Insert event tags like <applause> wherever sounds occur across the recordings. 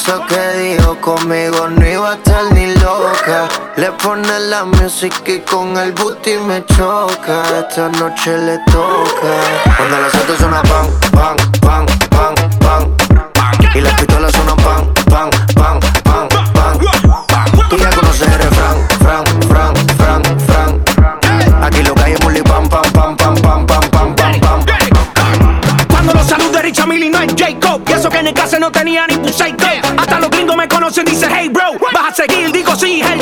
eso que dijo conmigo no iba a estar ni loca. Le pone la música y con el booty me choca. Esta noche le toca. Cuando las autos suena pan, pan, pan, pan, pan. Y las pistolas suenan pan, pan, pan, pan, pan. Tú ya conoces el refrán, fran, fran, fran, fran. Aquí lo que hay pam, pam, pam, pam, pam, pam, pam, pam. Cuando los saludos de Richard no es Jacob. Y eso que en el caso no tenía ni un. Hasta los gringos me conocen, dice hey bro. Vas a seguir, digo sí, el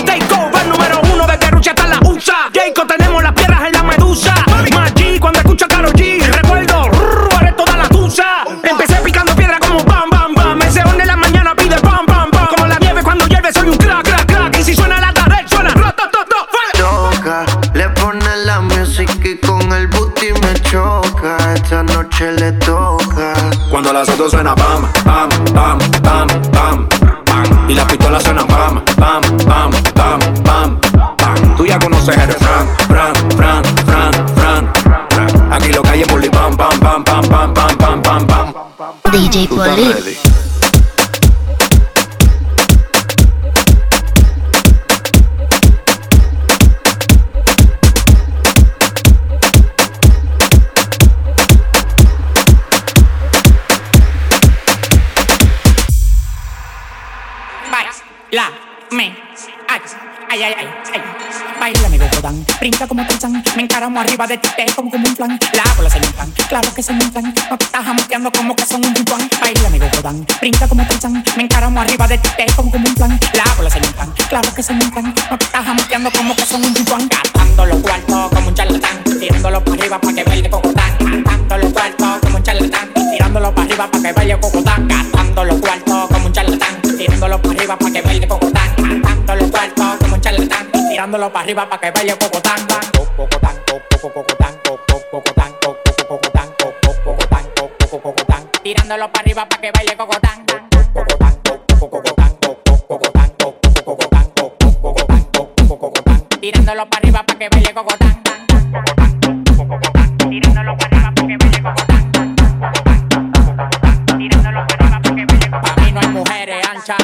las autos suena pam, pam, pam, pam, pam, pam. Y las pistolas suenan pam, pam, pam, pam, pam, pam. Tú ya conoces el fran, fran, fran, fran, fran. Aquí lo que hay es bully pam, pam, pam, pam, pam, pam, pam, pam, pam. DJ Tú Baila, me, ay, ay, ay, ay, ay. Baila, me dan, brinca como Tarzán, me encaramo arriba de ti, te como como un flan. La bola se me inflan, claro que se me inflan, no te estás jamoteando como que son un pimpán. Baila, me dan, brinca como Tarzán, me encaramo arriba de ti, te como como un flan. La bola se me inflan, claro que se me inflan, no te estás jamoteando como que son un pimpán. Gastando los cuartos como un charlatán, tirándolo para arriba para que baile cocotán. Gastando los cuartos como un charlatán, tirándolo para arriba para que baile cocotán. Gastando los cuartos como un charlatán, tirándolo para arriba para que dándolo para arriba para que baile poco tan poco tan poco tan poco tan poco tan poco tan poco tan tirándolo para arriba para que baile poco tan poco tan poco tan poco tan poco tan poco tan poco tan tirándolo para arriba para que baile poco tan tirándolo para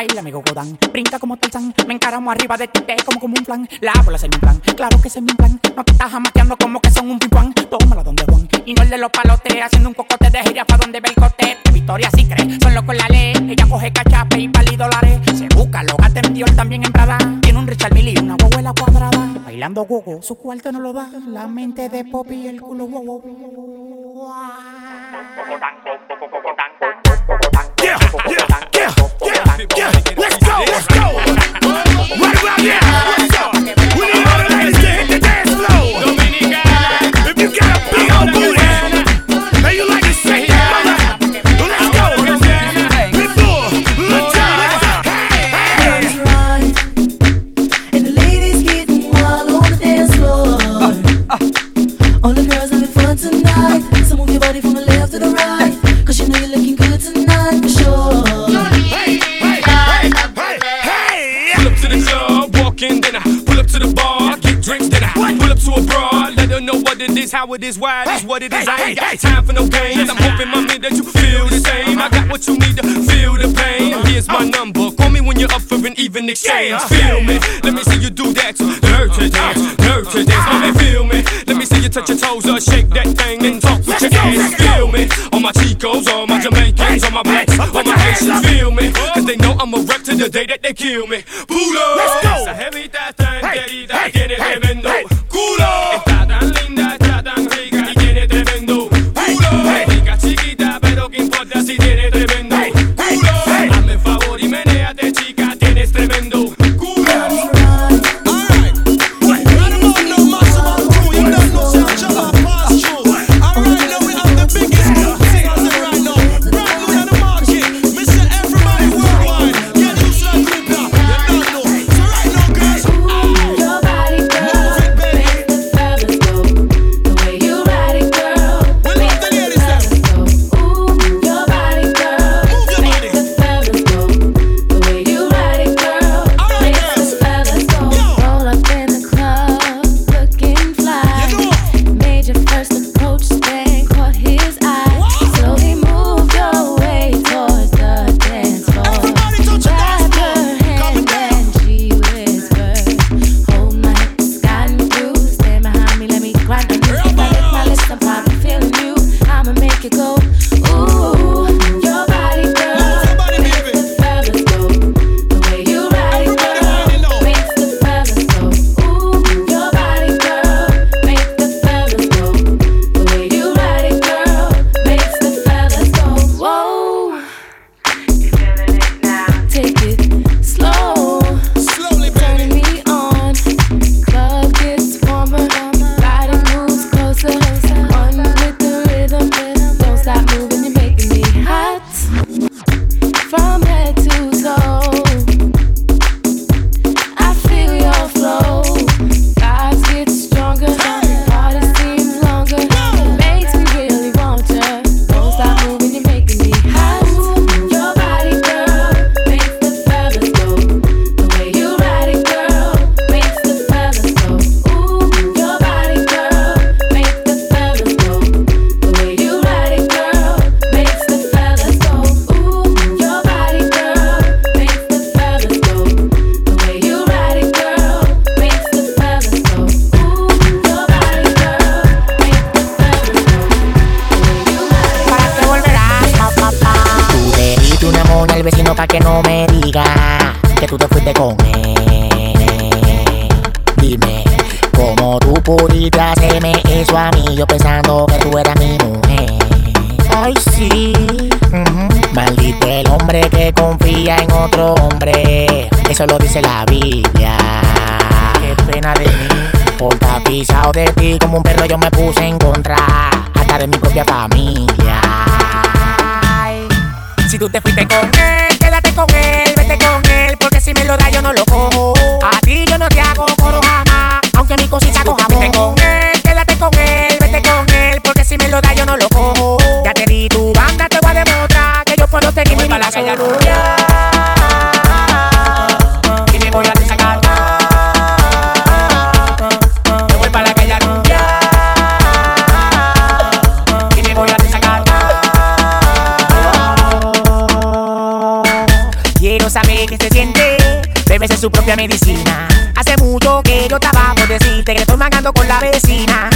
Baila, amigo Godán, brinca como Tarzán. Me encaramo arriba de ti, te como como un flan. La bola se me inflan, claro que se me inflan. No te estás jamateando como que son un pimpán Tómala donde Juan, y no el de los palotes Haciendo un cocote de gira pa' donde ve el cote. Victoria sí cree, son locos la ley. Ella coge cachape y pali dólares. Se busca, lo gasta en Dior, también en Prada Tiene un Richard Mille y una abuela cuadrada. Bailando gogo, su cuarto no lo da. La mente de Poppy y el culo wow, Yeah, yeah, yeah, yeah. Let's go, let's go. Right about now, it is how it is, why it is what it is. I ain't got time for no games. I'm hoping, mommy, that you feel the same. I got what you need to feel the pain. Here's my number. Call me when you're up for an even exchange. Feel me. Let me see you do that. Dirty dance, dirty dance. Mommy, feel me. Let me see you touch your toes or shake that thing and talk with your ass. Feel me. All my Chicos, all my Jamaicans, all my blacks, all my Haitians. Feel me. Cause they know I'm a wreck to the day that they kill me. Pulo. Let's go. Esa jevita tan pa' que no me diga que tú te fuiste con él. Dime, ¿cómo tú pudiste hacerme eso a mí? Yo pensando que tú eras mi mujer. Ay, sí. Maldito el hombre que confía en otro hombre. Eso lo dice la Biblia. Qué pena de mí. Por estar pisado de ti como un perro yo me puse en contra. Hasta de mi propia familia. Ay, Si tú te fuiste con él, porque si me lo da yo no lo cojo. A ti yo no te hago coro jamás, aunque mi cosita coja Vete medicina. Hace mucho que yo estaba por decirte que estoy magando con la vecina.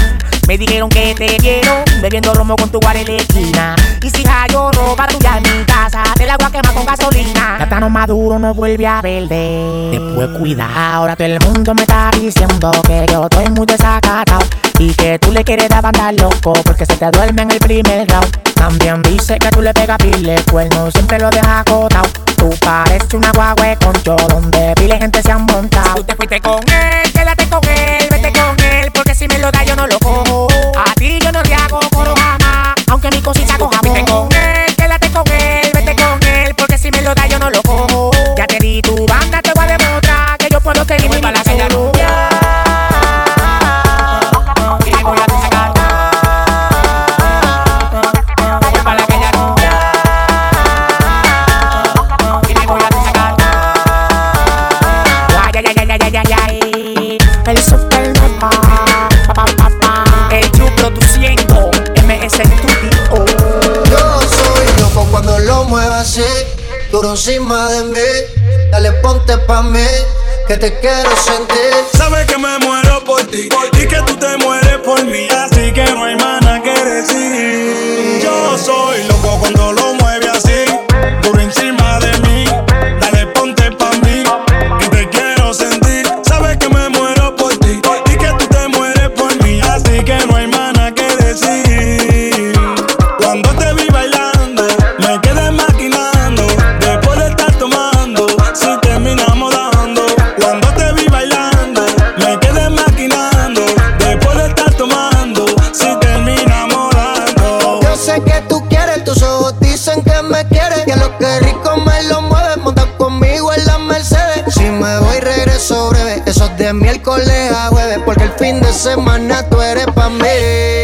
Me dijeron que te quiero, bebiendo romo con tu guarelequina. Y si hallo ropa tuya en mi casa, te la voy a quemar con gasolina. Plátano maduro no vuelve a verde. Después cuida, ahora todo el mundo me está diciendo que yo estoy muy desacatado. Y que tú le quieres dar banda loco porque se te duerme en el primer round. También dice que tú le pegas pile cuerno, siempre lo dejas acotado. Tú pareces una guagua con yo donde pile gente se han montado. Tú te fuiste con él, quédate con él, vete con él, porque si me lo da yo no lo cojo. A ti yo no te hago coro jamás, aunque mi cosita coja Vete con él, quédate con él, vete con él, porque si me lo da yo no duro encima de mí. Dale ponte pa' mí, que te quiero sentir. Sabes que me muero por ti, por ti que tú te mueres por mí. Así que no hay mana que decir. Yo soy loco cuando lo muero De miércoles a jueves, porque el fin de semana tú eres pa' mí.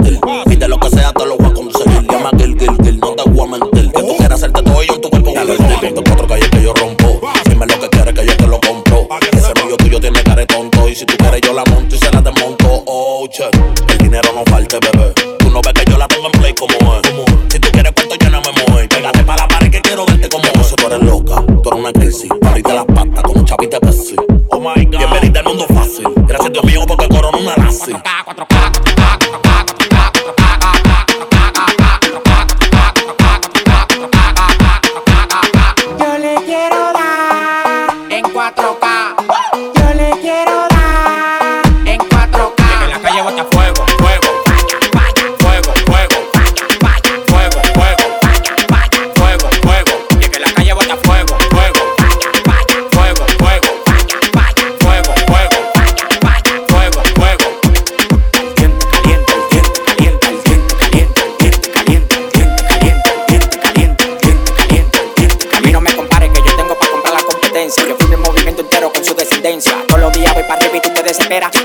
assim. 4K, 4K, 4K.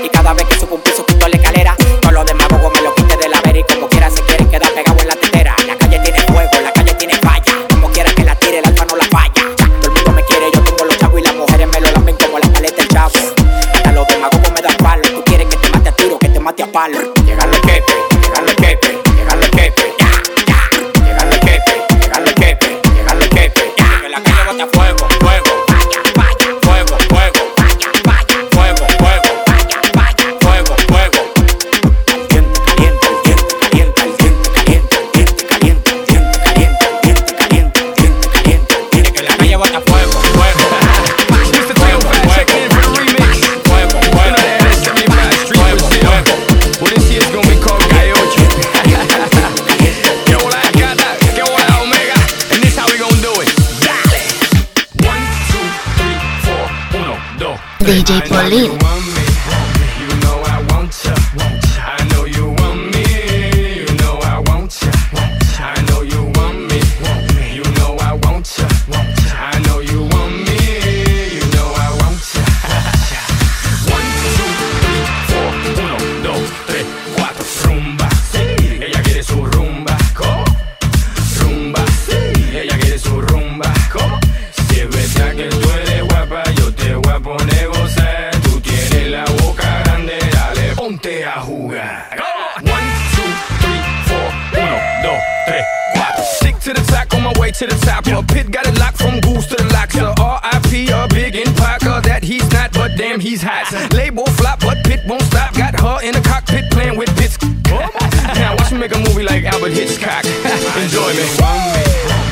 Y cada vez que subo un piso, pinto la escalera. Berlin. way to the top. Well, Pit got it locked from goose to the loxer. RIP, a big in Parker that he's not, but damn, he's hot. Label flop, but Pit won't stop. Got her in the cockpit playing with bits. <laughs> now watch me make a movie like Albert Hitchcock. <laughs> Enjoy me.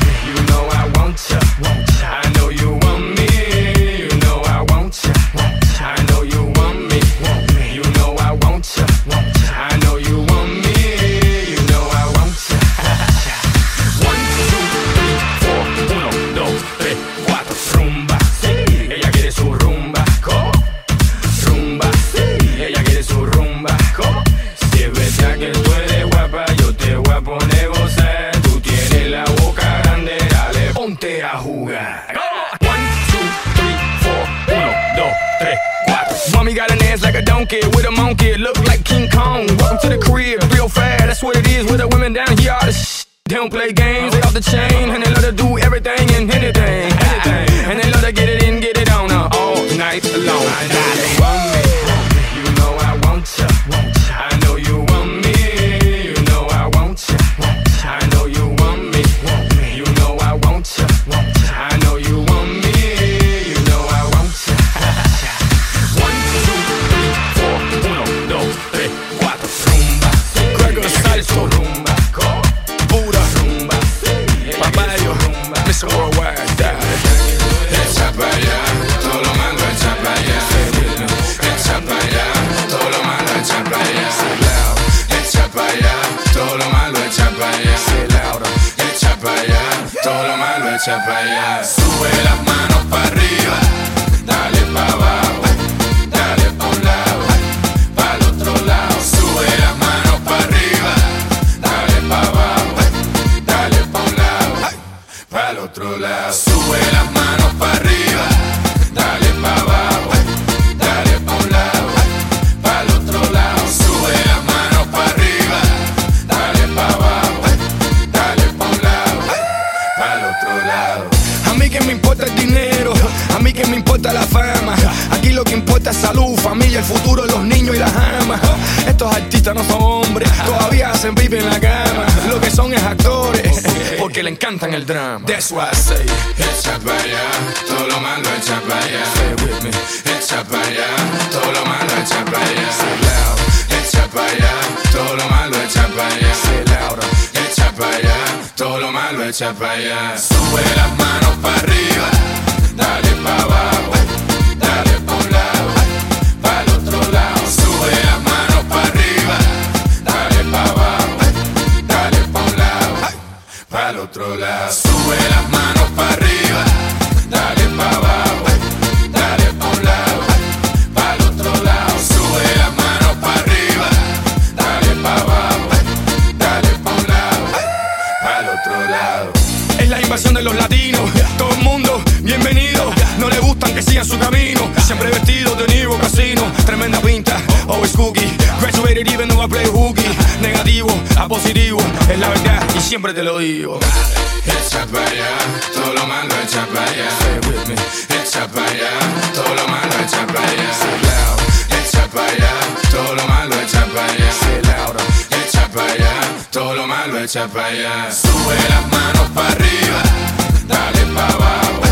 monkey with a monkey, look like King Kong. Welcome to the crib, real fast, that's what it is. With the women down here, all the sh- they don't play games, they off the chain, marcha para. Sube la A mí que me importa el dinero, a mí que me importa la fama. Aquí lo que importa es salud, familia, el futuro de los niños y las amas. Estos artistas no son hombres, todavía hacen pipe en la cama. Lo que son es actores, porque le encantan el drama. That's why I say, echa para allá, todo lo malo echa para allá. with me, echa para allá, todo lo malo echa para allá. Echa para allá, todo lo malo echa para allá para allá, todo lo malo echa para allá. Sube las manos para arriba, dale para abajo, dale para un lado, para el otro lado. Sube las manos para arriba, dale para abajo, dale para un lado, para el otro lado. siempre te lo digo. Echa para allá, todo lo malo echa para allá. Stay with me. Echa para allá, todo lo malo echa para allá. Say echa para allá, todo lo malo echa para allá. Say todo lo malo. Sube las manos para arriba, dale para abajo.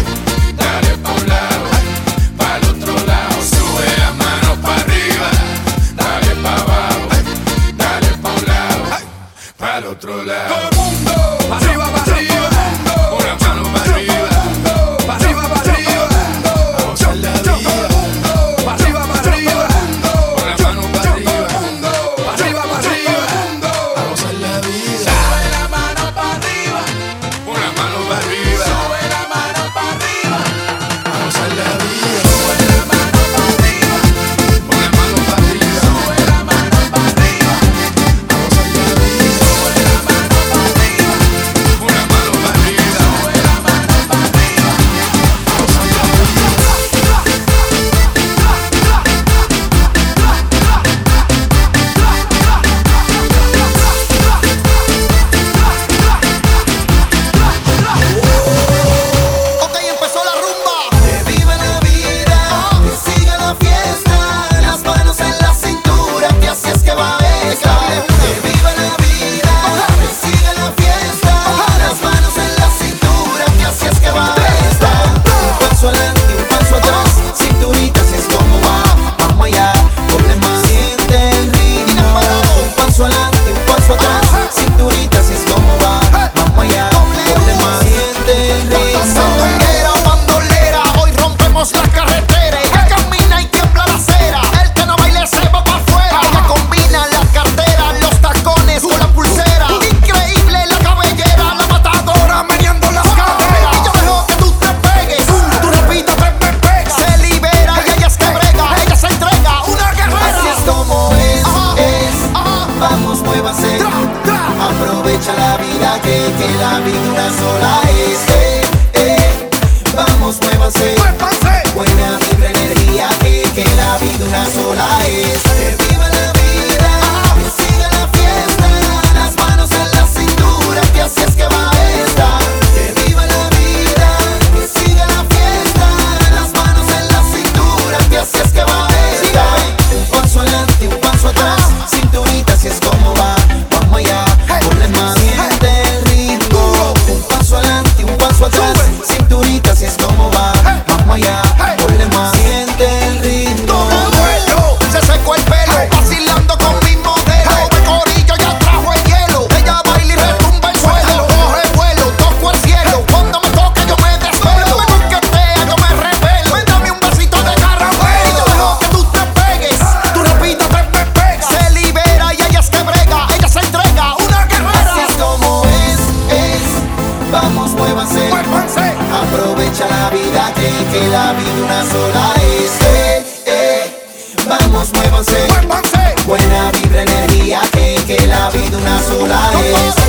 vida una sola es.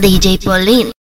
DJ Pauline.